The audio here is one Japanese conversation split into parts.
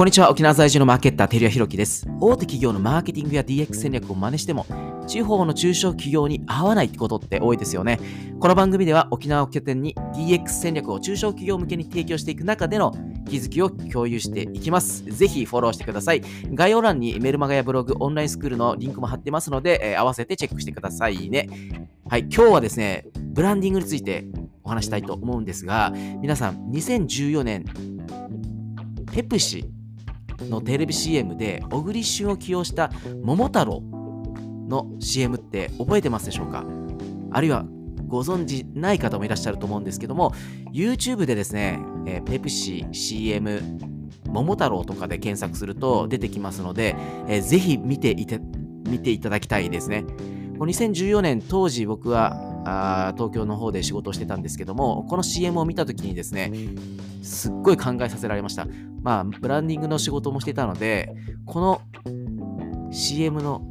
こんにちは、沖縄在住のマーケッター、照屋弘樹です。大手企業のマーケティングや DX 戦略を真似しても、地方の中小企業に合わないってことって多いですよね。この番組では沖縄を拠点に DX 戦略を中小企業向けに提供していく中での気づきを共有していきます。ぜひフォローしてください。概要欄にメルマガやブログ、オンラインスクールのリンクも貼ってますので、えー、合わせてチェックしてくださいね。はい、今日はですね、ブランディングについてお話したいと思うんですが、皆さん、2014年、ペプシのテレビ CM で小栗旬を起用した桃太郎の CM って覚えてますでしょうか？あるいはご存知ない方もいらっしゃると思うんですけども YouTube でですね、えー、ペプシ CM 桃太郎とかで検索すると出てきますので、えー、ぜひ見ていて見ていただきたいですね。2014年当時僕はあ東京の方で仕事をしてたんですけども、この CM を見たときにですね、すっごい考えさせられました。まあ、ブランディングの仕事もしてたので、この CM の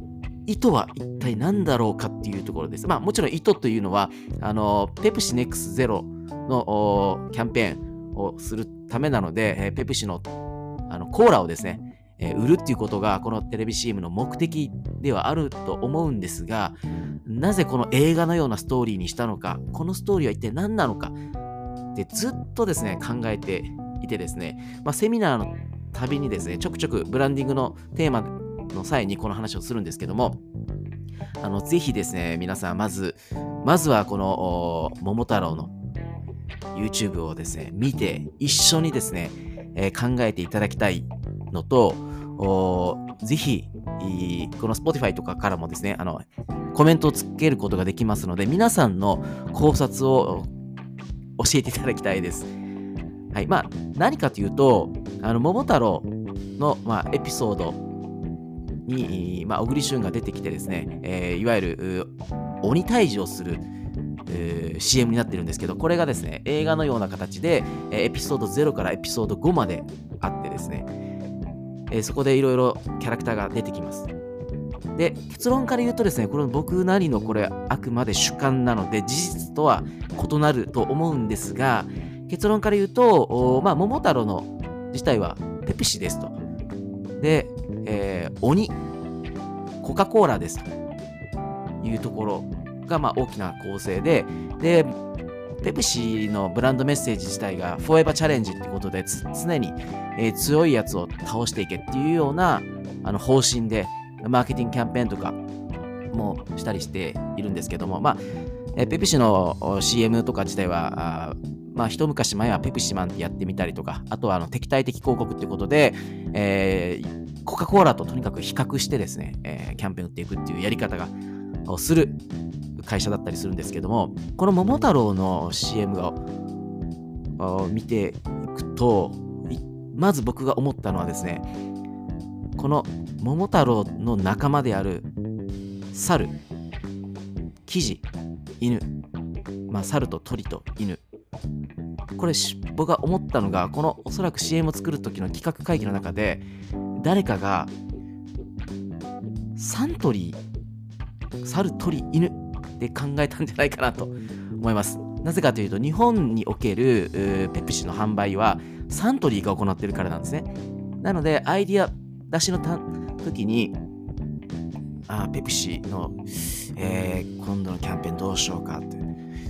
意図は一体何だろうかっていうところです。まあ、もちろん意図というのは、あの、ペプシネックスゼロのキャンペーンをするためなので、えペプシのあのコーラをですね、え売るっていうことがこのテレビ CM の目的ではあると思うんですが、なぜこの映画のようなストーリーにしたのか、このストーリーは一体何なのかってずっとですね、考えていてですね、まあ、セミナーのたびにですね、ちょくちょくブランディングのテーマの際にこの話をするんですけども、あのぜひですね、皆さん、まず、まずはこの桃太郎の YouTube をですね、見て、一緒にですね、えー、考えていただきたいのと、ぜひ、この Spotify とかからもですね、あの、コメントをつけることができますので、皆さんの考察を教えていただきたいです。はい。まあ、何かというと、あの、桃太郎の、まあ、エピソードに、まあ、小栗旬が出てきてですね、えー、いわゆる、鬼退治をする、えー、CM になってるんですけど、これがですね、映画のような形で、エピソード0からエピソード5まであってですね、え、そこでいろいろキャラクターが出てきます。で、結論から言うとですね、これ僕なりのこれあくまで主観なので、事実とは異なると思うんですが、結論から言うと、まあ、桃太郎の自体はペプシですと。で、えー、鬼、コカ・コーラですというところが、まあ、大きな構成で、で、ペプシのブランドメッセージ自体がフォーエバーチャレンジってことで常に、えー、強いやつを倒していけっていうようなあの方針でマーケティングキャンペーンとかもしたりしているんですけども、まあ、えー、ペプシの CM とか自体は、あまあ、一昔前はペプシマンってやってみたりとか、あとはあの敵対的広告ってことで、えー、コカ・コーラととにかく比較してですね、えー、キャンペーン打っていくっていうやり方がをする会社だったりするんですけども、この桃太郎の CM を見ていくと、まず僕が思ったのはですね、この桃太郎の仲間である猿、キジ、犬、まあ、猿と鳥と犬。これ僕が思ったのが、このおそらく CM を作る時の企画会議の中で、誰かがサントリー、猿、鳥、犬で考えたんじゃないかなと思います。なぜかというと、日本におけるペプシの販売はサントリーが行ってるからなんですね。なので、アイディア出しのた時に、あペプシの、えー、今度のキャンペーンどうしようかって、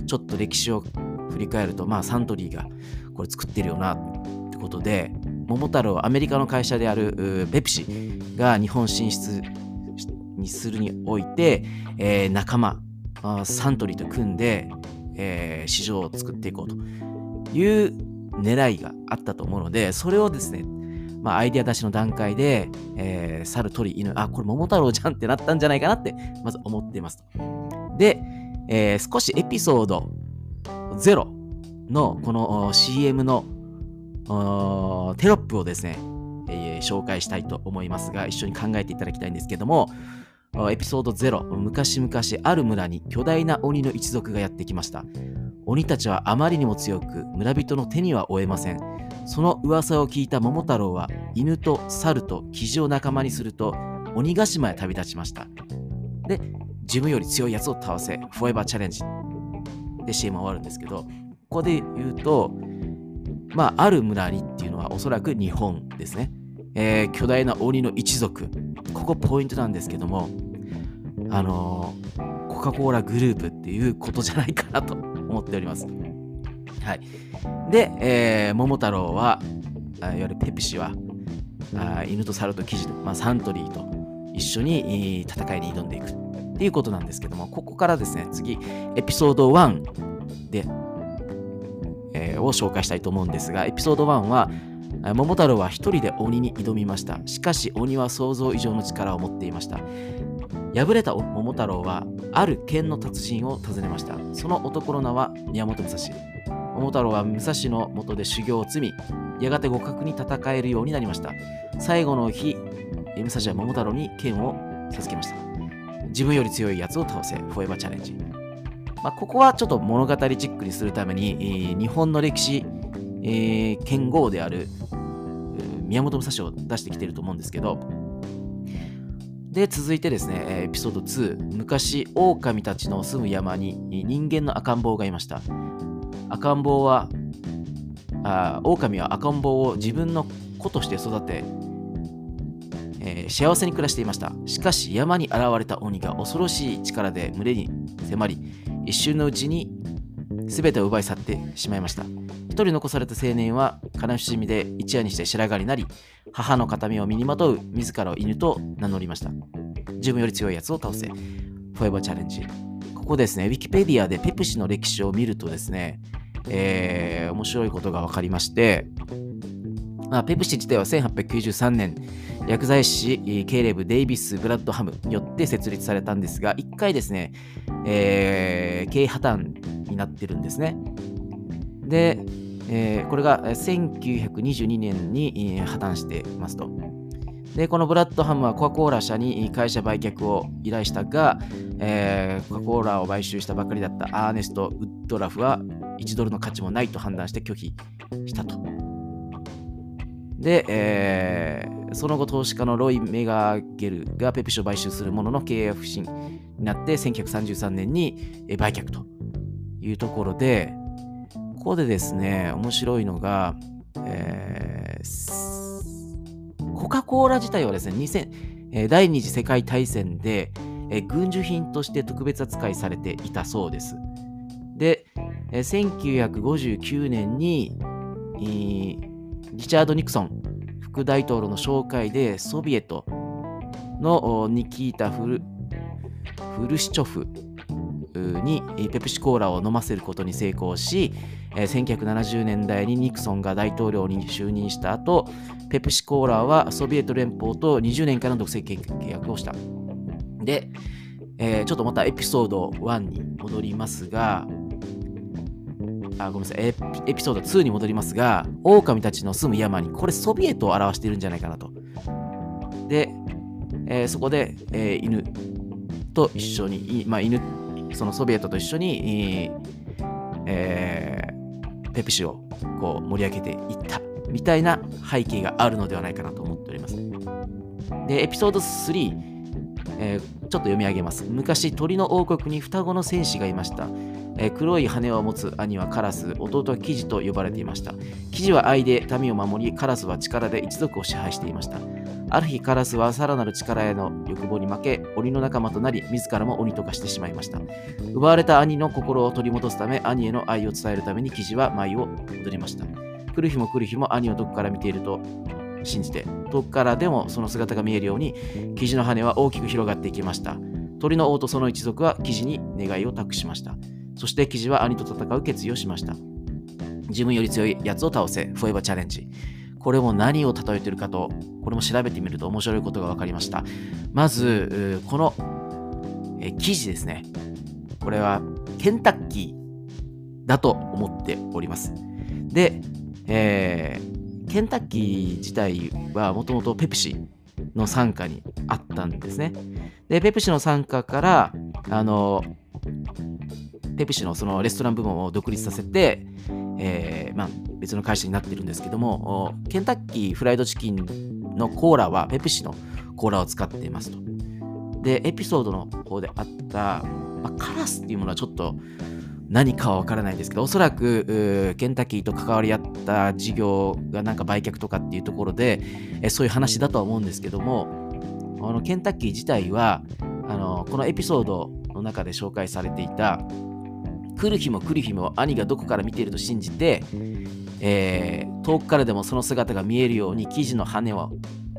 ちょっと歴史を振り返ると、まあ、サントリーがこれ作ってるよなってことで、桃太郎、アメリカの会社であるペプシが日本進出にするにおいて、えー、仲間、サントリーと組んで、えー、市場を作っていこうという狙いがあったと思うので、それをですね、まあ、アイデア出しの段階で、えー、猿、鳥、犬、あ、これ桃太郎じゃんってなったんじゃないかなって、まず思っています。で、えー、少しエピソード0のこの CM のテロップをですね、えー、紹介したいと思いますが、一緒に考えていただきたいんですけども、エピソード0昔々ある村に巨大な鬼の一族がやってきました。鬼たちはあまりにも強く村人の手には負えません。その噂を聞いた桃太郎は犬と猿とキジを仲間にすると鬼ヶ島へ旅立ちました。で自分より強いやつを倒せフォーエバーチャレンジ。で CM 終わるんですけどここで言うとまあある村にっていうのはおそらく日本ですね。えー巨大な鬼の一族。ここポイントなんですけども、あのーコカ・コーラグループっていうことじゃないかなと思っております。はい。で、えー桃太郎は、あいわゆるペプシは、あ犬と猿とキジと、まあ、サントリーと一緒に戦いに挑んでいくっていうことなんですけども、ここからですね、次、エピソード1で、えーを紹介したいと思うんですが、エピソード1は、桃太郎は一人で鬼に挑みました。しかし鬼は想像以上の力を持っていました。敗れた桃太郎は、ある剣の達人を訪ねました。その男の名は宮本武蔵。桃太郎は武蔵の下で修行を積み、やがて互角に戦えるようになりました。最後の日、武蔵は桃太郎に剣を授けました。自分より強いやつを倒せ、フォーエバーチャレンジ。まあ、ここはちょっと物語チックにするために、日本の歴史、えー剣豪である宮本武蔵を出してきてると思うんですけど、で、続いてですね、エピソード2。昔、狼たちの住む山に人間の赤ん坊がいました。赤ん坊は、あ狼は赤ん坊を自分の子として育て、えー幸せに暮らしていました。しかし山に現れた鬼が恐ろしい力で群れに迫り、一瞬のうちに全てを奪い去ってしまいました。一人残された青年は悲しみで一夜にして白髪になり、母の形見を身にまとう自らを犬と名乗りました。自分より強いやつを倒せ。フォーエバーチャレンジ。ここですね、ウィキペディアでペプシの歴史を見るとですね、えー面白いことが分かりまして、まあ、ペプシ自体は1893年、薬剤師、えーケイレブ・デイビス・ブラッドハムによって設立されたんですが、一回ですね、えー経営破綻になってるんですね。で、えーこれが1922年にえー破綻していますと。で、このブラッドハムはコカ・コーラ社に会社売却を依頼したが、えーコカ・コーラを買収したばかりだったアーネスト・ウッドラフは1ドルの価値もないと判断して拒否したと。で、えーその後投資家のロイ・メガゲルがペプシを買収するものの経営不振になって1933年に売却というところで、ここでですね、面白いのが、えーコカ・コーラ自体はですね、2000第二次世界大戦で、え軍需品として特別扱いされていたそうです。で、えー1959年に、リチャード・ニクソン副大統領の紹介でソビエトのニキータ・フルフルシチョフにペプシコーラを飲ませることに成功し、えー1970年代にニクソンが大統領に就任した後、ペプシコーラはソビエト連邦と20年間の独占契約をした。で、えーちょっとまたエピソード1に戻りますが、あごめんなさいエピ、エピソード2に戻りますが、狼たちの住む山に、これソビエトを表しているんじゃないかなと。で、えーそこで、えー犬と一緒に、まあ、犬、そのソビエトと一緒に、えーペプシをこう盛り上げていったみたいな背景があるのではないかなと思っております。で、エピソード3、えーちょっと読み上げます。昔、鳥の王国に双子の戦士がいました。えー黒い羽を持つ兄はカラス、弟はキジと呼ばれていました。キジは愛で民を守り、カラスは力で一族を支配していました。ある日、カラスはさらなる力への欲望に負け、鬼の仲間となり、自らも鬼と化してしまいました。奪われた兄の心を取り戻すため、兄への愛を伝えるためにキジは舞を戻りました。来る日も来る日も兄をどこから見ていると信じて、遠くからでもその姿が見えるように、キジの羽は大きく広がっていきました。鳥の王とその一族はキジに願いを託しました。そしてキジは兄と戦う決意をしました。自分より強いやつを倒せ、フォエバーチャレンジ。これも何を例えているかと、これも調べてみると面白いことが分かりました。まず、この、え記事ですね。これはケンタッキーだと思っております。で、えーケンタッキー自体はもともとペプシの傘下にあったんですね。で、ペプシの傘下から、あの、ペプシのそのレストラン部門を独立させて、えーまあ、別の会社になってるんですけども、おケンタッキーフライドチキンのコーラはペプシのコーラを使っていますと。で、エピソードの方であった、まあ、カラスっていうものはちょっと、何かはわからないんですけど、おそらくケンタッキーと関わり合った事業がなんか売却とかっていうところで、えそういう話だとは思うんですけども、あのケンタッキー自体はあのこのエピソードの中で紹介されていた来る日も来る日も兄がどこから見ていると信じて、えー、遠くからでもその姿が見えるように生地の羽は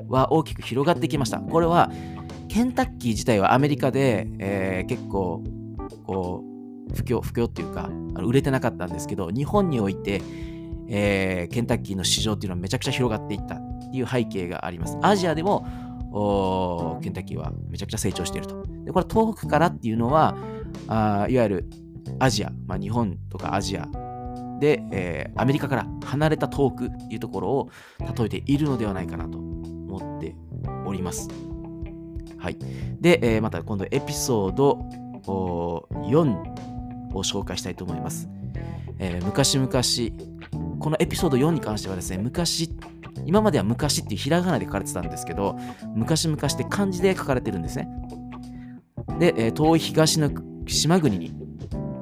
は大きく広がってきました。これはケンタッキー自体はアメリカで、えー、結構こう不況不況っていうか売れてなかったんですけど日本において、えー、ケンタッキーの市場っていうのはめちゃくちゃ広がっていったっていう背景があります。アジアでもケンタッキーはめちゃくちゃ成長していると。でこれ遠くからっていうのはあいわゆるアジア、まあ、日本とかアジアで、えー、アメリカから離れた遠くっていうところを例えているのではないかなと思っております。はい。で、えー、また今度エピソード4を紹介したいと思います。えー、昔々、このエピソード4に関してはですね、昔、今までは昔っていうひらがなで書かれてたんですけど、昔々って漢字で書かれてるんですね。で、えー、遠い東の島国に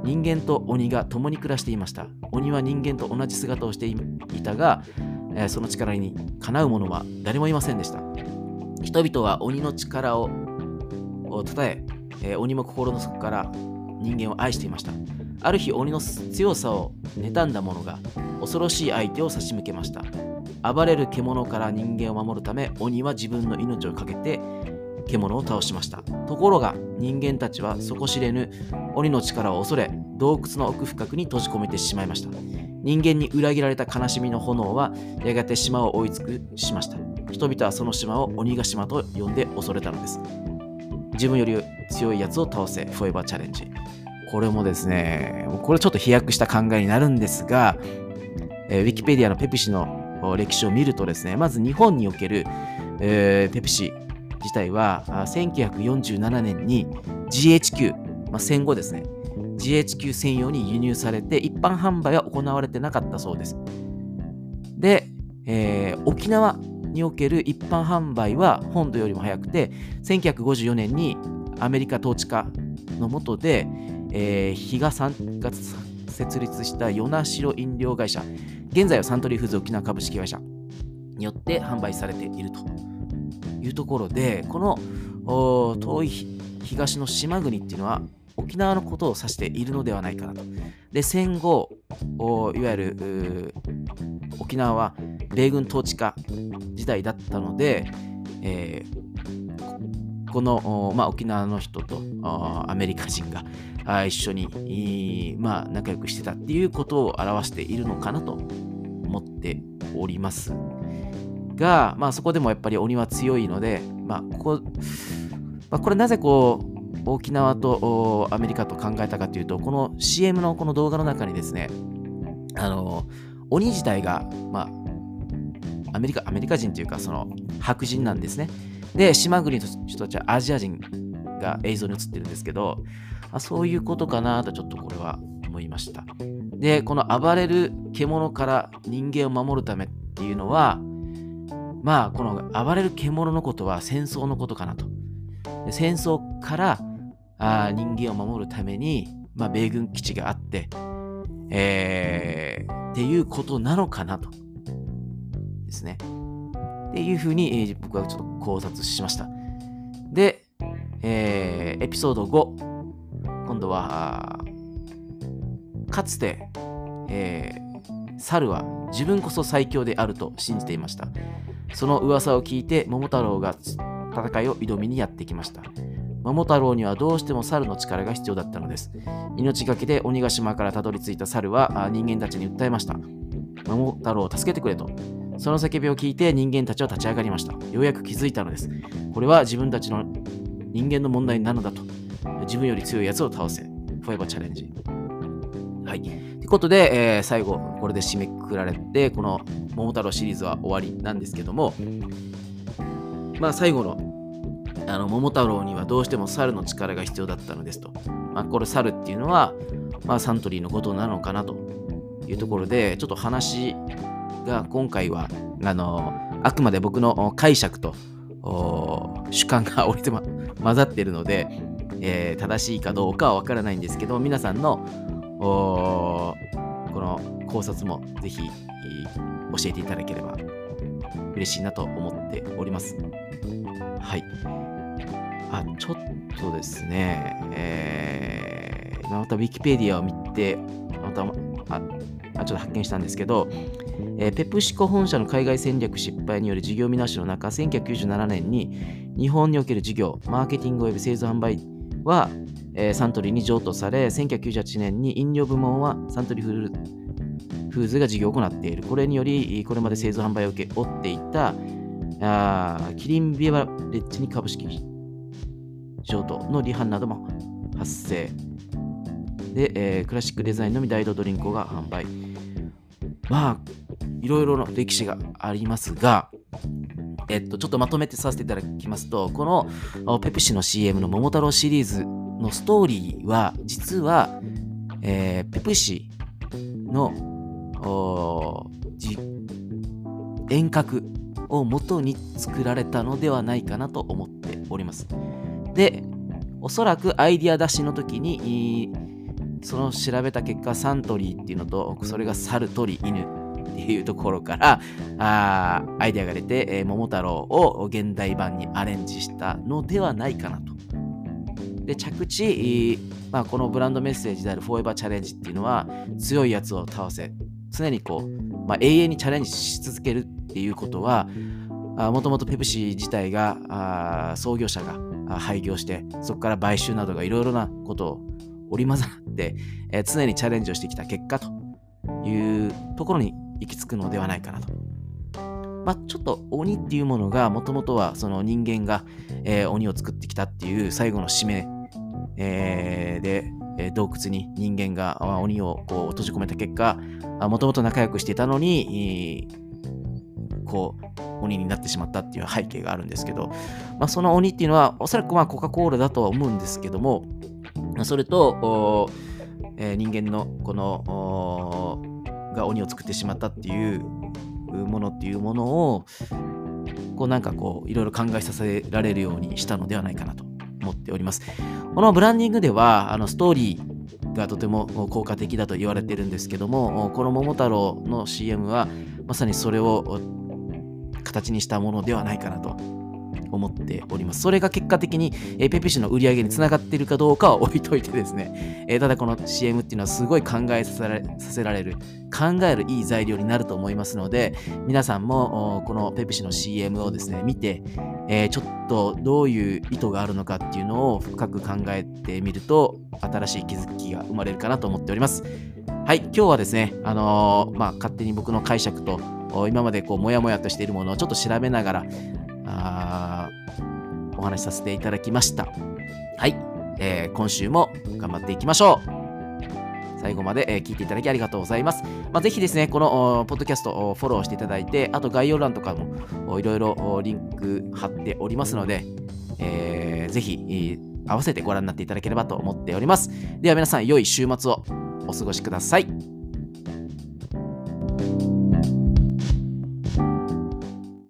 人間と鬼が共に暮らしていました。鬼は人間と同じ姿をしていたが、えー、その力にかなう者は誰もいませんでした。人々は鬼の力をたたええー、鬼も心の底から人間を愛していました。ある日、鬼の強さを妬んだ者が恐ろしい相手を差し向けました。暴れる獣から人間を守るため、鬼は自分の命を懸けて獣を倒しました。ところが、人間たちは底知れぬ鬼の力を恐れ、洞窟の奥深くに閉じ込めてしまいました。人間に裏切られた悲しみの炎は、やがて島を追い尽くしました。人々はその島を鬼ヶ島と呼んで恐れたのです。自分より強いやつを倒せ、フォーエバーチャレンジ。これもですね、これちょっと飛躍した考えになるんですが、えー、ウィキペディアのペプシの歴史を見るとですね、まず日本における、えー、ペプシ自体は1947年に GHQ、まあ、戦後ですね、GHQ 専用に輸入されて一般販売は行われてなかったそうです。で、えー、沖縄における一般販売は本土よりも早くて、1954年にアメリカ統治下の下で、えー、比嘉さんが設立した与那城飲料会社、現在はサントリーフーズ沖縄株式会社によって販売されているいうところで、この遠い東の島国っていうのは沖縄のことを指しているのではないかなと。で、戦後、いわゆる沖縄は米軍統治下時代だったので、えー、この、まあ、沖縄の人とアメリカ人が一緒に、まあ、仲良くしてたっていうことを表しているのかなと思っておりますが、まあ、そこでもやっぱり鬼は強いので、まあ、ここ、まあ、これなぜこう沖縄とアメリカと考えたかというと、この CM のこの動画の中にですね、あの、鬼自体が、まあ、アメリカ、アメリカ人というか、その白人なんですね。で、島国の人たちはアジア人が映像に映ってるんですけど、あそういうことかなとちょっとこれは思いました。で、この暴れる獣から人間を守るためっていうのは、まあ、この暴れる獣のことは戦争のことかなと。戦争からあ人間を守るために、まあ、米軍基地があって、えー、っていうことなのかなと。ですね。っていうふうに、えー、僕はちょっと考察しました。で、えー、エピソード5。今度は、かつて、えー、猿は自分こそ最強であると信じていました。その噂を聞いて桃太郎が戦いを挑みにやってきました。桃太郎にはどうしても猿の力が必要だったのです。命がけで鬼ヶ島からたどり着いた猿は人間たちに訴えました。桃太郎を助けてくれと。その叫びを聞いて人間たちは立ち上がりました。ようやく気づいたのです。これは自分たちの人間の問題なのだと。自分より強いやつを倒せ。フォーエバーチャレンジ。はい。ということで、えー、最後、これで締めくくられて、この桃太郎シリーズは終わりなんですけども、まあ最後のあの桃太郎にはどうしても猿の力が必要だったのですと。まあ、これ猿っていうのは、まあ、サントリーのことなのかなというところで、ちょっと話が今回は、あの、あくまで僕の解釈と主観が折り混ざってるので、えー、正しいかどうかはわからないんですけど、皆さんのこの考察もぜひ教えていただければ嬉しいなと思っております。はい。あ、ちょっとですね、えー、また Wikipedia を見て、また、あ、ちょっと発見したんですけど、えー、ペプシコ本社の海外戦略失敗による事業見直しの中、1997年に日本における事業、マーケティング及び製造販売は、えー、サントリーに譲渡され、1998年に飲料部門はサントリーフルフーズが事業を行っている。これにより、これまで製造販売を受け負っていたあキリンビバレッジに株式譲渡の離反なども発生。で、えー、クラシックデザインのみ大道ドリンクが販売。まあ、いろいろな歴史がありますが、えっと、ちょっとまとめてさせていただきますと、このペプシの CM の桃太郎シリーズのストーリーは、実は、えー、ペプシの遠隔を元に作られたのではないかなと思っております。で、おそらくアイディア出しの時に、その調べた結果、サントリーっていうのと、それが猿、鳥、犬っていうところからあアイデアが出て、えー、桃太郎を現代版にアレンジしたのではないかなと。で着地、まあ、このブランドメッセージであるフォーエバーチャレンジっていうのは強いやつを倒せ常にこう、まあ、永遠にチャレンジし続けるっていうことはもともとペプシ自体が創業者が廃業してそこから買収などがいろいろなことを織り交ざって、えー、常にチャレンジをしてきた結果というところに行き着くのではないかなと。まあ、ちょっと鬼っていうものがもともとはその人間が、えー、鬼を作ってきたっていう最後の使命、えー、で、えー、洞窟に人間が鬼をこう閉じ込めた結果もともと仲良くしていたのに、こう鬼になってしまったっていう背景があるんですけど、まあ、その鬼っていうのはおそらくまあコカ・コーラだとは思うんですけどもそれと、えー、人間のこのが鬼を作ってしまったっていうものっていうものをこうなんかこういろいろ考えさせられるようにしたのではないかなと。思っております。このブランディングではあのストーリーがとても効果的だと言われてるんですけどもこの桃太郎の CM はまさにそれを形にしたものではないかなと思っております。それが結果的に、えー、ペペシの売り上げにつながっているかどうかは置いといてですね、えー、ただこの CM っていうのはすごい考えさせられさせられる、考えるいい材料になると思いますので、皆さんもこのペペシの CM をですね、見て、えー、ちょっとどういう意図があるのかっていうのを深く考えてみると、新しい気づきが生まれるかなと思っております。はい、今日はですね、あのー、まあ、勝手に僕の解釈と、今までこう、もやもやとしているものをちょっと調べながら、あお話しさせていただきました。はい、えー、今週も頑張っていきましょう。最後まで、え、聞いていただきありがとうございます。まあ、ぜひですね、このポッドキャストをフォローしていただいて、あと概要欄とかもいろいろリンク貼っておりますので、えー、ぜひ、合わせてご覧になっていただければと思っております。では皆さん、良い週末をお過ごしください。